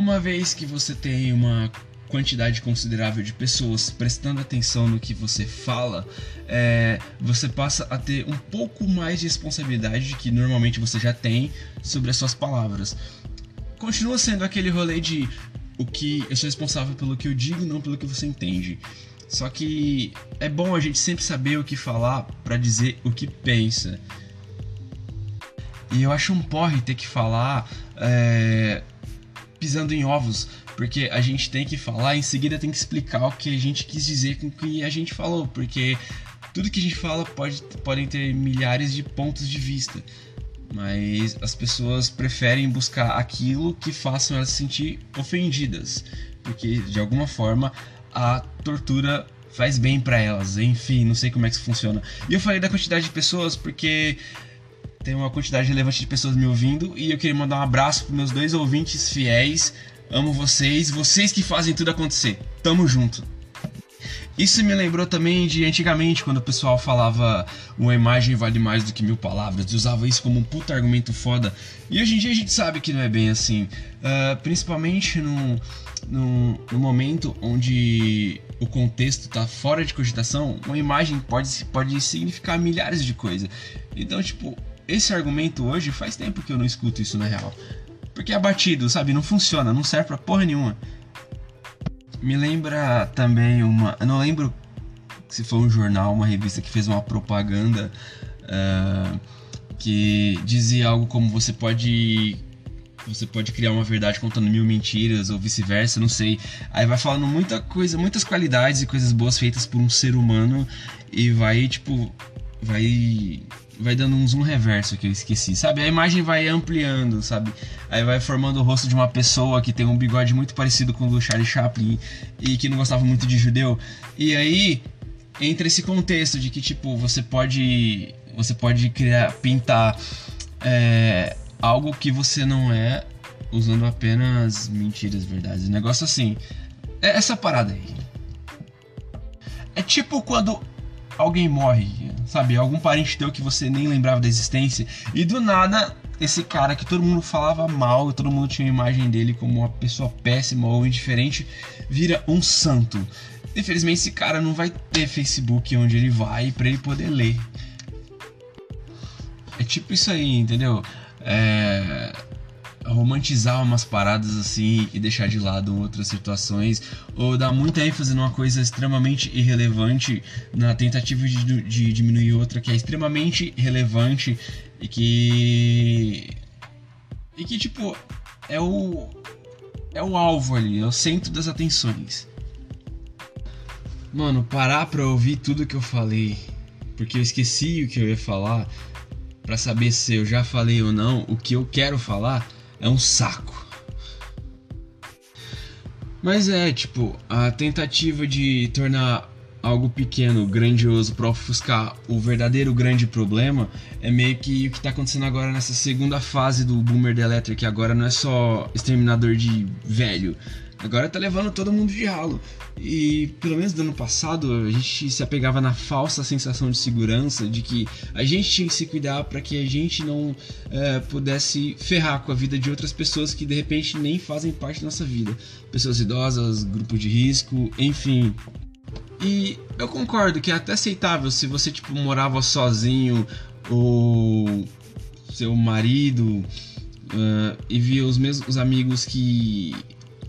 Uma vez que você tem uma quantidade considerável de pessoas prestando atenção no que você fala, é, você passa a ter um pouco mais de responsabilidade que normalmente você já tem sobre as suas palavras. Continua sendo aquele rolê de o que eu sou responsável pelo que eu digo, não pelo que você entende. Só que é bom a gente sempre saber o que falar para dizer o que pensa. E eu acho um porre ter que falar é, pisando em ovos, porque a gente tem que falar, em seguida tem que explicar o que a gente quis dizer com o que a gente falou, porque tudo que a gente fala pode podem ter milhares de pontos de vista, mas as pessoas preferem buscar aquilo que façam elas se sentir ofendidas, porque de alguma forma a tortura faz bem para elas. Enfim, não sei como é que isso funciona. E eu falei da quantidade de pessoas porque tem uma quantidade relevante de pessoas me ouvindo e eu queria mandar um abraço para meus dois ouvintes fiéis. Amo vocês, vocês que fazem tudo acontecer. Tamo junto. Isso me lembrou também de antigamente, quando o pessoal falava uma imagem vale mais do que mil palavras, e usava isso como um puta argumento foda. E hoje em dia a gente sabe que não é bem assim. Uh, principalmente no, no, no, momento onde o contexto está fora de cogitação, uma imagem pode, pode significar milhares de coisas. Então, tipo, esse argumento hoje faz tempo que eu não escuto isso na real. Porque é batido, sabe? Não funciona, não serve pra porra nenhuma. Me lembra também uma. Eu não lembro se foi um jornal, uma revista que fez uma propaganda uh, que dizia algo como você pode. Você pode criar uma verdade contando mil mentiras ou vice-versa, não sei. Aí vai falando muita coisa, muitas qualidades e coisas boas feitas por um ser humano e vai, tipo, vai vai dando um zoom reverso que eu esqueci, sabe? A imagem vai ampliando, sabe? Aí vai formando o rosto de uma pessoa que tem um bigode muito parecido com o do Charlie Chaplin e que não gostava muito de judeu. E aí entra esse contexto de que tipo você pode você pode criar pintar é, algo que você não é usando apenas mentiras, verdades, um negócio assim. É essa parada aí. É tipo quando alguém morre, sabe? Algum parente teu que você nem lembrava da existência e do nada esse cara que todo mundo falava mal, todo mundo tinha a imagem dele como uma pessoa péssima ou indiferente, vira um santo. Infelizmente esse cara não vai ter Facebook onde ele vai para ele poder ler. É tipo isso aí, entendeu? É romantizar umas paradas assim e deixar de lado outras situações, ou dar muita ênfase numa coisa extremamente irrelevante na tentativa de, de diminuir outra que é extremamente relevante e que. e que, tipo, é o. é o alvo ali, é o centro das atenções. Mano, parar pra ouvir tudo que eu falei, porque eu esqueci o que eu ia falar, para saber se eu já falei ou não o que eu quero falar é um saco. Mas é, tipo, a tentativa de tornar algo pequeno, grandioso para ofuscar o verdadeiro grande problema é meio que o que está acontecendo agora nessa segunda fase do Boomer the Electric, que agora não é só exterminador de velho, agora tá levando todo mundo de ralo. E pelo menos do ano passado a gente se apegava na falsa sensação de segurança de que a gente tinha que se cuidar para que a gente não é, pudesse ferrar com a vida de outras pessoas que de repente nem fazem parte da nossa vida. Pessoas idosas, grupo de risco, enfim. E eu concordo que é até aceitável se você tipo morava sozinho ou seu marido uh, e via os mesmos amigos que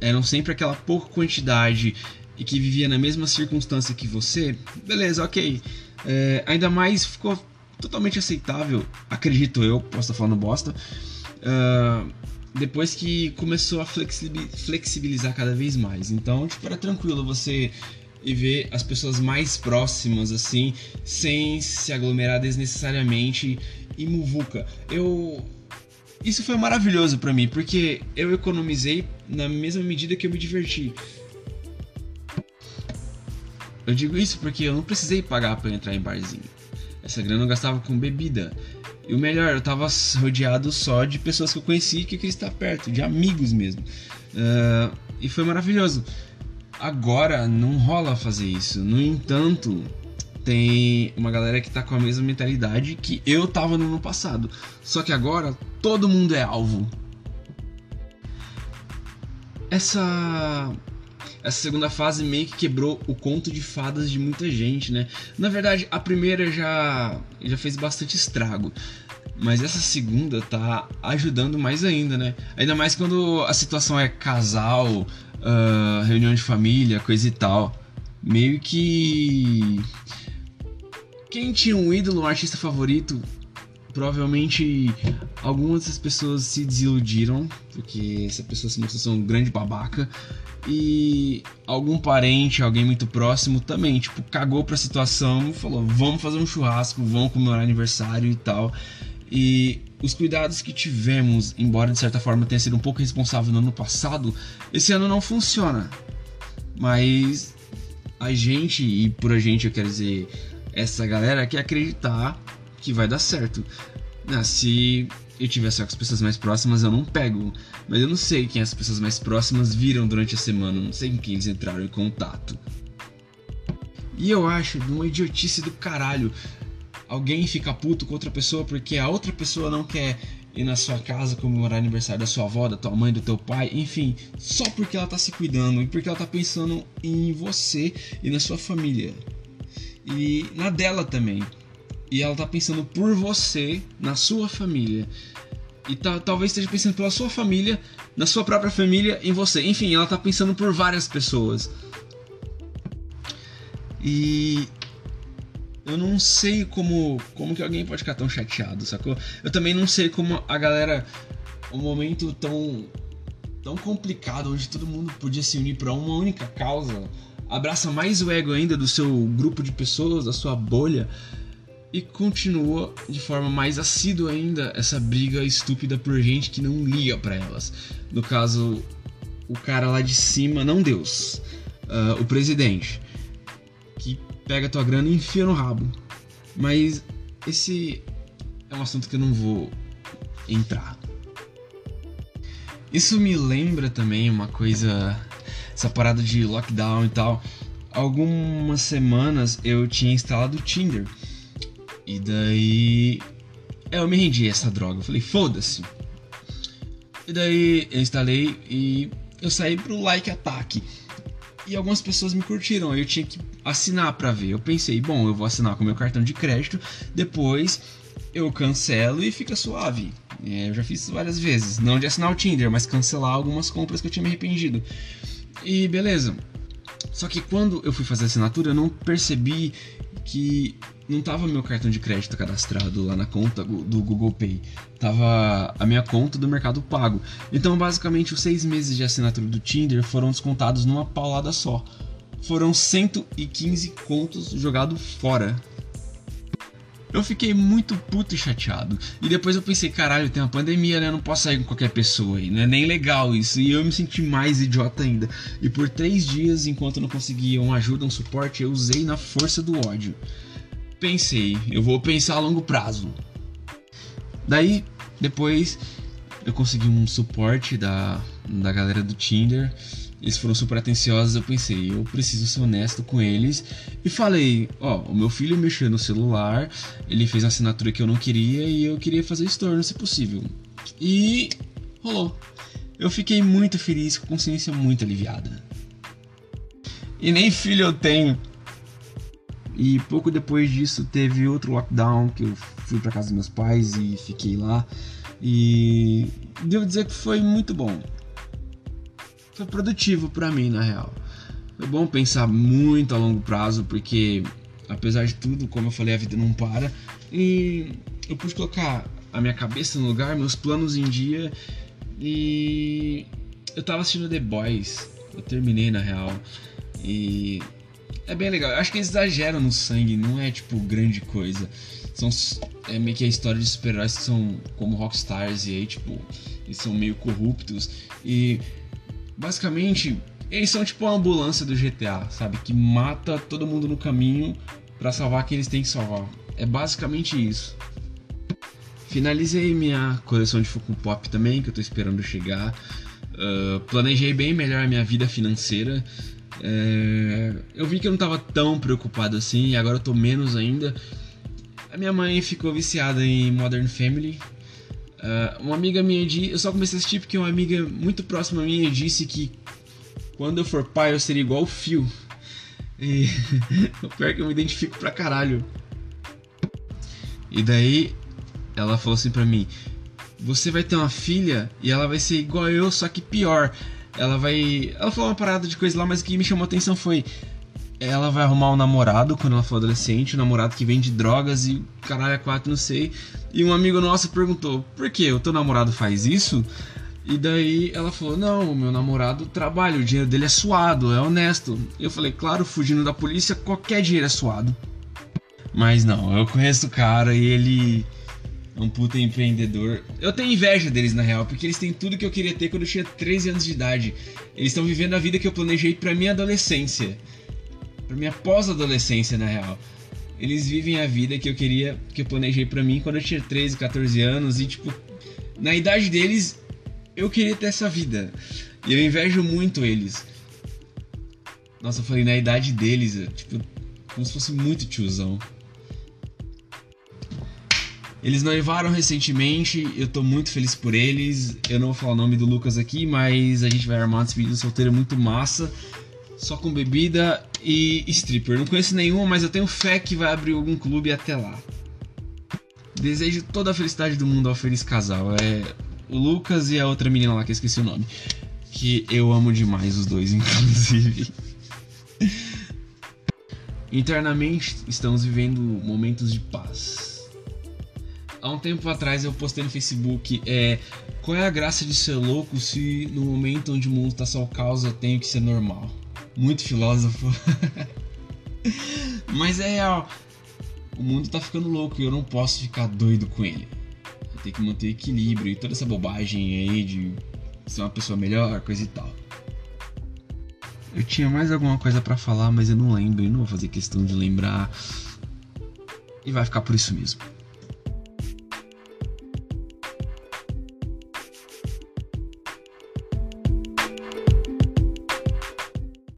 eram sempre aquela pouca quantidade e que vivia na mesma circunstância que você, beleza, ok. É, ainda mais ficou totalmente aceitável, acredito eu, posso estar falando bosta, uh, depois que começou a flexibilizar cada vez mais. Então, tipo, era tranquilo você e ver as pessoas mais próximas assim, sem se aglomerar desnecessariamente e muvuca. Eu isso foi maravilhoso para mim, porque eu economizei na mesma medida que eu me diverti. Eu digo isso porque eu não precisei pagar para entrar em barzinho. Essa grana eu gastava com bebida. E o melhor, eu tava rodeado só de pessoas que eu conheci que eu queria estar perto, de amigos mesmo. Uh, e foi maravilhoso. Agora não rola fazer isso. No entanto, tem uma galera que tá com a mesma mentalidade que eu tava no ano passado. Só que agora todo mundo é alvo. essa essa segunda fase meio que quebrou o conto de fadas de muita gente, né? Na verdade, a primeira já já fez bastante estrago. Mas essa segunda tá ajudando mais ainda, né? Ainda mais quando a situação é casal, uh, reunião de família, coisa e tal. Meio que. Quem tinha um ídolo, um artista favorito, provavelmente algumas dessas pessoas se desiludiram, porque essa pessoa se mostrou um grande babaca. E algum parente, alguém muito próximo também, tipo, cagou pra situação falou: vamos fazer um churrasco, vamos comemorar aniversário e tal. E os cuidados que tivemos, embora de certa forma tenha sido um pouco responsável no ano passado, esse ano não funciona. Mas a gente, e por a gente eu quero dizer essa galera, quer acreditar que vai dar certo. Ah, se eu tiver só com as pessoas mais próximas, eu não pego. Mas eu não sei quem as pessoas mais próximas viram durante a semana, não sei com quem eles entraram em contato. E eu acho de uma idiotice do caralho alguém fica puto com outra pessoa porque a outra pessoa não quer ir na sua casa comemorar aniversário da sua avó, da tua mãe, do teu pai, enfim, só porque ela tá se cuidando e porque ela tá pensando em você e na sua família. E na dela também. E ela tá pensando por você, na sua família. E tá, talvez esteja pensando pela sua família, na sua própria família, em você. Enfim, ela tá pensando por várias pessoas. E eu não sei como como que alguém pode ficar tão chateado, sacou? Eu também não sei como a galera um momento tão tão complicado onde todo mundo podia se unir para uma única causa, abraça mais o ego ainda do seu grupo de pessoas, da sua bolha e continua de forma mais assídua ainda essa briga estúpida por gente que não liga para elas. No caso, o cara lá de cima, não Deus, uh, o presidente, que pega tua grana e enfia no rabo. Mas esse é um assunto que eu não vou entrar. Isso me lembra também uma coisa, essa parada de lockdown e tal. Algumas semanas eu tinha instalado o Tinder. E daí eu me rendi a essa droga. Eu falei, foda-se. E daí eu instalei e eu saí pro like ataque e algumas pessoas me curtiram. Eu tinha que assinar para ver. Eu pensei, bom, eu vou assinar com meu cartão de crédito, depois eu cancelo e fica suave. É, eu já fiz isso várias vezes. Não de assinar o Tinder, mas cancelar algumas compras que eu tinha me arrependido. E beleza. Só que quando eu fui fazer a assinatura, eu não percebi que não tava meu cartão de crédito cadastrado lá na conta do Google Pay. Tava a minha conta do Mercado Pago. Então, basicamente, os seis meses de assinatura do Tinder foram descontados numa paulada só. Foram 115 contos jogados fora. Eu fiquei muito puto e chateado. E depois eu pensei, caralho, tem uma pandemia, né? Eu não posso sair com qualquer pessoa aí. Não é nem legal isso. E eu me senti mais idiota ainda. E por três dias, enquanto não conseguia uma ajuda, um suporte, eu usei na força do ódio pensei, eu vou pensar a longo prazo. Daí, depois, eu consegui um suporte da, da galera do Tinder. Eles foram super atenciosos. Eu pensei, eu preciso ser honesto com eles. E falei: Ó, o meu filho mexeu no celular, ele fez uma assinatura que eu não queria e eu queria fazer estorno se possível. E rolou. Eu fiquei muito feliz, com consciência muito aliviada. E nem filho eu tenho. E pouco depois disso teve outro lockdown que eu fui para casa dos meus pais e fiquei lá. E devo dizer que foi muito bom. Foi produtivo para mim, na real. Foi bom pensar muito a longo prazo, porque apesar de tudo, como eu falei, a vida não para. E eu pude colocar a minha cabeça no lugar, meus planos em dia. E eu tava assistindo The Boys. Eu terminei na real. E é bem legal. Eu acho que eles exageram no sangue, não é tipo grande coisa. São é meio que a história de super-heróis que são como rockstars e aí tipo, eles são meio corruptos e basicamente eles são tipo a ambulância do GTA, sabe, que mata todo mundo no caminho para salvar quem eles têm que salvar. É basicamente isso. Finalizei minha coleção de Funko Pop também, que eu tô esperando chegar. Uh, planejei bem melhor a minha vida financeira. É, eu vi que eu não estava tão preocupado assim, e agora eu tô menos ainda. A minha mãe ficou viciada em Modern Family. Uh, uma amiga minha disse. Eu só comecei a assistir porque uma amiga muito próxima minha disse que quando eu for pai eu seria igual o Phil. E o pior é que eu me identifico pra caralho. E daí ela falou assim pra mim: Você vai ter uma filha e ela vai ser igual eu, só que pior. Ela vai. Ela falou uma parada de coisa lá, mas o que me chamou a atenção foi ela vai arrumar um namorado quando ela for adolescente, um namorado que vende drogas e caralho a quatro, não sei. E um amigo nosso perguntou: Por que? O teu namorado faz isso? E daí ela falou: Não, meu namorado trabalha, o dinheiro dele é suado, é honesto. Eu falei: Claro, fugindo da polícia, qualquer dinheiro é suado. Mas não, eu conheço o cara e ele é um puta empreendedor. Eu tenho inveja deles na real, porque eles têm tudo que eu queria ter quando eu tinha 13 anos de idade. Eles estão vivendo a vida que eu planejei para minha adolescência pra minha pós-adolescência, na real. Eles vivem a vida que eu queria, que eu planejei para mim quando eu tinha 13, 14 anos e, tipo, na idade deles, eu queria ter essa vida. E eu invejo muito eles. Nossa, eu falei na idade deles, tipo, como se fosse muito tiozão. Eles noivaram recentemente, eu tô muito feliz por eles. Eu não vou falar o nome do Lucas aqui, mas a gente vai armar esse vídeo solteiro muito massa só com bebida e stripper. Não conheço nenhuma, mas eu tenho fé que vai abrir algum clube até lá. Desejo toda a felicidade do mundo ao feliz casal. É o Lucas e a outra menina lá que eu esqueci o nome. Que eu amo demais os dois, inclusive. Internamente estamos vivendo momentos de paz. Há um tempo atrás eu postei no Facebook é, qual é a graça de ser louco se no momento onde o mundo está só causa tenho que ser normal muito filósofo. Mas é real. O mundo tá ficando louco e eu não posso ficar doido com ele. Eu tenho que manter equilíbrio e toda essa bobagem aí de ser uma pessoa melhor, coisa e tal. Eu tinha mais alguma coisa para falar, mas eu não lembro e não vou fazer questão de lembrar. E vai ficar por isso mesmo.